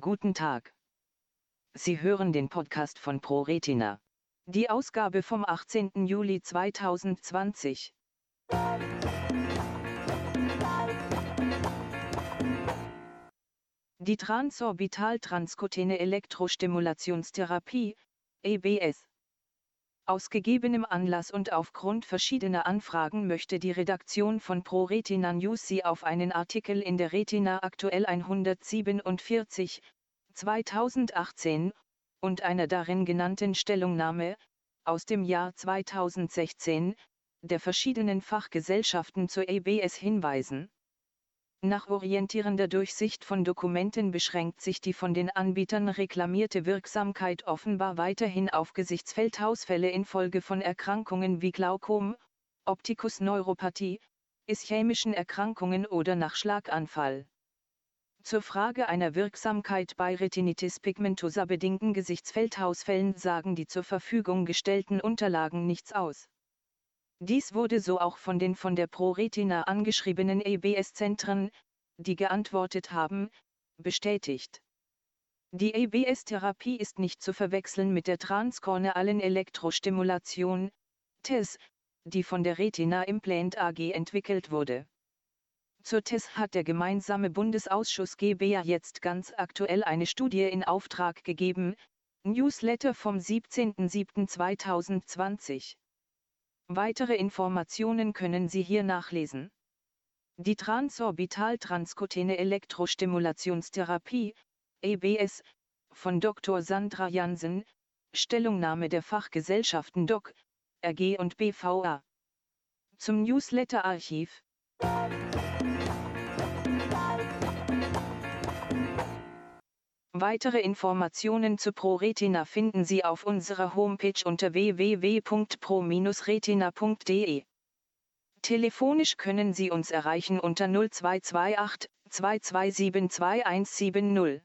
Guten Tag. Sie hören den Podcast von ProRetina. Die Ausgabe vom 18. Juli 2020. Die Transorbital-Transkutene Elektrostimulationstherapie, EBS. Aus gegebenem Anlass und aufgrund verschiedener Anfragen möchte die Redaktion von ProRetina News Sie auf einen Artikel in der Retina aktuell 147, 2018, und einer darin genannten Stellungnahme, aus dem Jahr 2016, der verschiedenen Fachgesellschaften zur EBS hinweisen. Nach orientierender Durchsicht von Dokumenten beschränkt sich die von den Anbietern reklamierte Wirksamkeit offenbar weiterhin auf Gesichtsfeldausfälle infolge von Erkrankungen wie Glaukom, Optikusneuropathie, ischämischen Erkrankungen oder nach Schlaganfall. Zur Frage einer Wirksamkeit bei Retinitis pigmentosa bedingten Gesichtsfeldausfällen sagen die zur Verfügung gestellten Unterlagen nichts aus. Dies wurde so auch von den von der ProRetina angeschriebenen EBS-Zentren, die geantwortet haben, bestätigt. Die EBS-Therapie ist nicht zu verwechseln mit der transkornealen Elektrostimulation, TES, die von der Retina Implant AG entwickelt wurde. Zur TES hat der gemeinsame Bundesausschuss GBA jetzt ganz aktuell eine Studie in Auftrag gegeben, Newsletter vom 17.07.2020. Weitere Informationen können Sie hier nachlesen. Die Transorbital-Transkutene Elektrostimulationstherapie, EBS, von Dr. Sandra Jansen, Stellungnahme der Fachgesellschaften DOC, RG und BVA. Zum Newsletter-Archiv. Weitere Informationen zu ProRetina finden Sie auf unserer Homepage unter www.pro-retina.de. Telefonisch können Sie uns erreichen unter 0228 2272 2170.